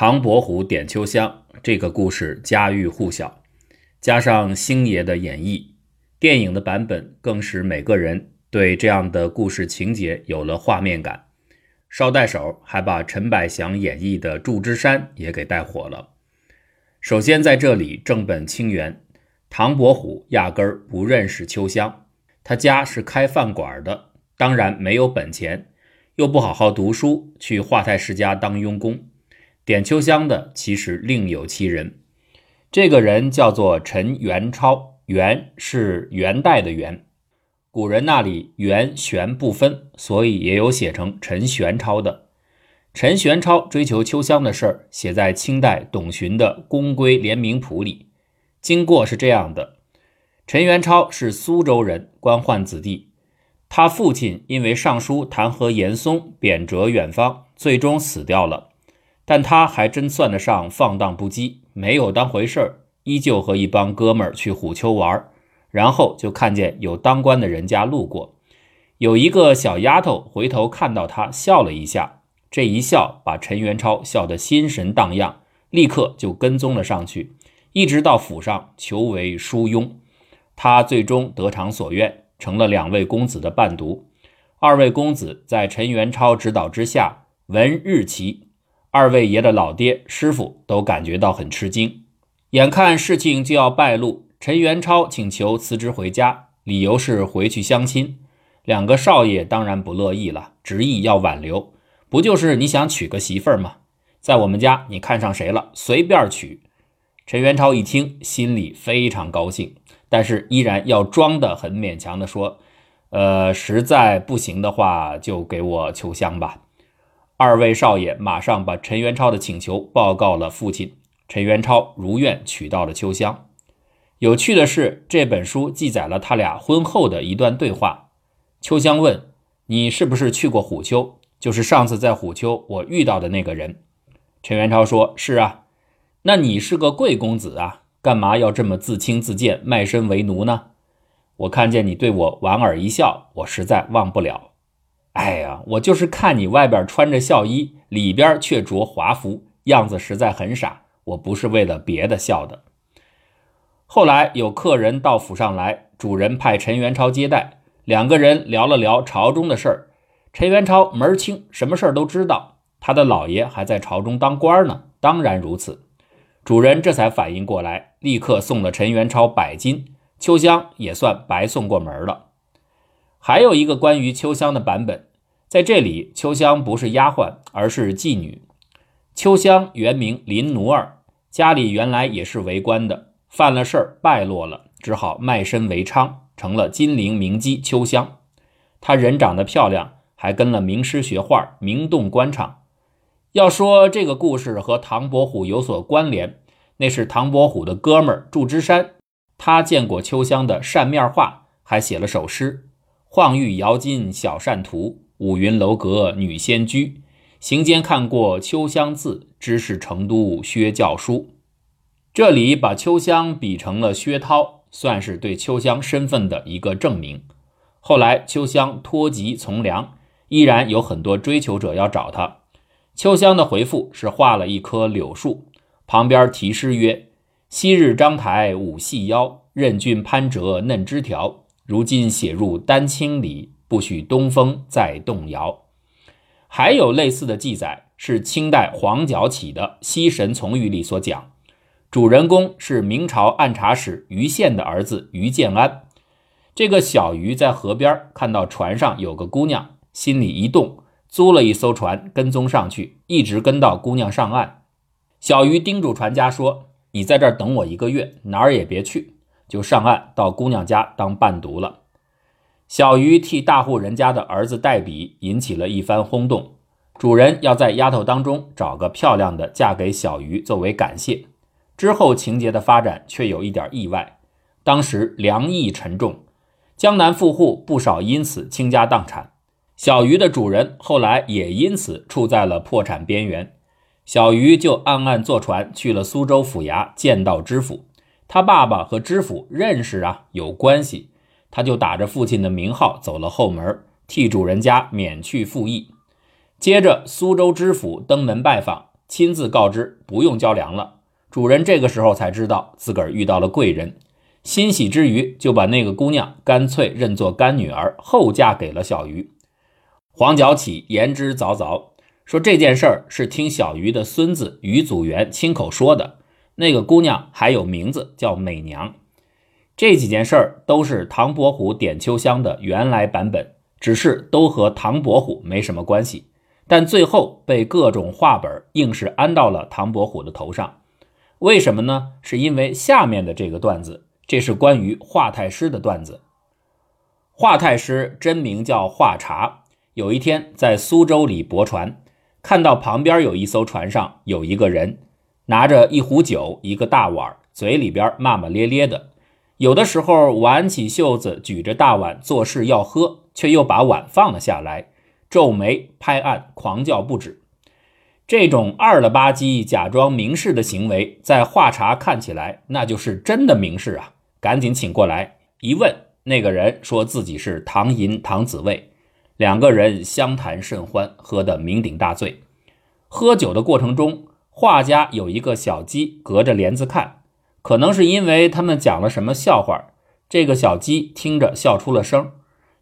唐伯虎点秋香这个故事家喻户晓，加上星爷的演绎，电影的版本更使每个人对这样的故事情节有了画面感。捎带手还把陈百祥演绎的祝枝山也给带火了。首先在这里正本清源，唐伯虎压根儿不认识秋香，他家是开饭馆的，当然没有本钱，又不好好读书，去华太师家当佣工。点秋香的其实另有其人，这个人叫做陈元超，元是元代的元，古人那里元玄不分，所以也有写成陈玄超的。陈玄超追求秋香的事儿写在清代董询的《宫规联名谱》里，经过是这样的：陈元超是苏州人，官宦子弟，他父亲因为上书弹劾严嵩，贬谪远方，最终死掉了。但他还真算得上放荡不羁，没有当回事儿，依旧和一帮哥们儿去虎丘玩。然后就看见有当官的人家路过，有一个小丫头回头看到他笑了一下，这一笑把陈元超笑得心神荡漾，立刻就跟踪了上去，一直到府上求为书庸。他最终得偿所愿，成了两位公子的伴读。二位公子在陈元超指导之下，闻日期。二位爷的老爹、师傅都感觉到很吃惊，眼看事情就要败露，陈元超请求辞职回家，理由是回去相亲。两个少爷当然不乐意了，执意要挽留。不就是你想娶个媳妇儿吗？在我们家你看上谁了，随便娶。陈元超一听，心里非常高兴，但是依然要装得很勉强的说：“呃，实在不行的话，就给我秋香吧。”二位少爷马上把陈元超的请求报告了父亲，陈元超如愿娶到了秋香。有趣的是，这本书记载了他俩婚后的一段对话。秋香问：“你是不是去过虎丘？就是上次在虎丘我遇到的那个人？”陈元超说：“是啊。”那你是个贵公子啊，干嘛要这么自轻自贱，卖身为奴呢？我看见你对我莞尔一笑，我实在忘不了。哎呀，我就是看你外边穿着孝衣，里边却着华服，样子实在很傻。我不是为了别的笑的。后来有客人到府上来，主人派陈元超接待，两个人聊了聊朝中的事儿。陈元超门儿清，什么事儿都知道。他的老爷还在朝中当官呢，当然如此。主人这才反应过来，立刻送了陈元超百金，秋香也算白送过门了。还有一个关于秋香的版本，在这里，秋香不是丫鬟，而是妓女。秋香原名林奴儿，家里原来也是为官的，犯了事儿败落了，只好卖身为娼，成了金陵名妓秋香。她人长得漂亮，还跟了名师学画，名动官场。要说这个故事和唐伯虎有所关联，那是唐伯虎的哥们儿祝枝山，他见过秋香的扇面画，还写了首诗。晃玉摇金小扇图，五云楼阁女仙居。行间看过秋香字，知是成都薛教书。这里把秋香比成了薛涛，算是对秋香身份的一个证明。后来秋香脱籍从良，依然有很多追求者要找她。秋香的回复是画了一棵柳树，旁边题诗曰：“昔日章台舞细腰，任君攀折嫩枝条。”如今写入丹青里，不许东风再动摇。还有类似的记载，是清代黄角起的《西神从语》里所讲，主人公是明朝按察使于宪的儿子于建安。这个小鱼在河边看到船上有个姑娘，心里一动，租了一艘船跟踪上去，一直跟到姑娘上岸。小鱼叮嘱船家说：“你在这儿等我一个月，哪儿也别去。”就上岸到姑娘家当伴读了。小鱼替大户人家的儿子代笔，引起了一番轰动。主人要在丫头当中找个漂亮的嫁给小鱼作为感谢。之后情节的发展却有一点意外。当时粮役沉重，江南富户不少因此倾家荡产。小鱼的主人后来也因此处在了破产边缘。小鱼就暗暗坐船去了苏州府衙见到知府。他爸爸和知府认识啊，有关系，他就打着父亲的名号走了后门，替主人家免去赋役。接着，苏州知府登门拜访，亲自告知不用交粮了。主人这个时候才知道自个儿遇到了贵人，欣喜之余就把那个姑娘干脆认作干女儿，后嫁给了小鱼。黄角起言之凿凿，说这件事儿是听小鱼的孙子于祖元亲口说的。那个姑娘还有名字叫美娘。这几件事儿都是唐伯虎点秋香的原来版本，只是都和唐伯虎没什么关系，但最后被各种话本硬是安到了唐伯虎的头上。为什么呢？是因为下面的这个段子，这是关于华太师的段子。华太师真名叫华茶，有一天在苏州里泊船，看到旁边有一艘船上有一个人，拿着一壶酒，一个大碗，嘴里边骂骂咧咧的，有的时候挽起袖子，举着大碗做事要喝，却又把碗放了下来，皱眉拍案，狂叫不止。这种二了吧唧假装明士的行为，在华察看起来，那就是真的明士啊！赶紧请过来一问，那个人说自己是唐寅、唐子卫，两个人相谈甚欢，喝得酩酊大醉。喝酒的过程中，画家有一个小鸡隔着帘子看，可能是因为他们讲了什么笑话，这个小鸡听着笑出了声，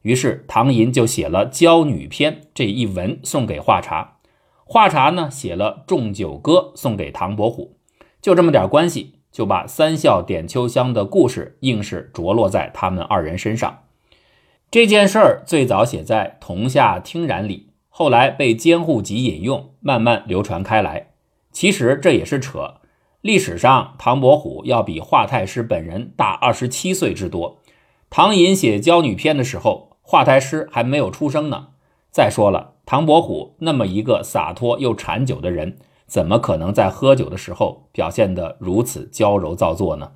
于是唐寅就写了《娇女篇》这一文送给华茶。华茶呢写了《重九歌》送给唐伯虎，就这么点关系，就把三笑点秋香的故事硬是着落在他们二人身上。这件事儿最早写在《铜下听染》里，后来被监护集引用，慢慢流传开来。其实这也是扯。历史上，唐伯虎要比华太师本人大二十七岁之多。唐寅写《娇女篇》的时候，华太师还没有出生呢。再说了。唐伯虎那么一个洒脱又馋酒的人，怎么可能在喝酒的时候表现得如此娇柔造作呢？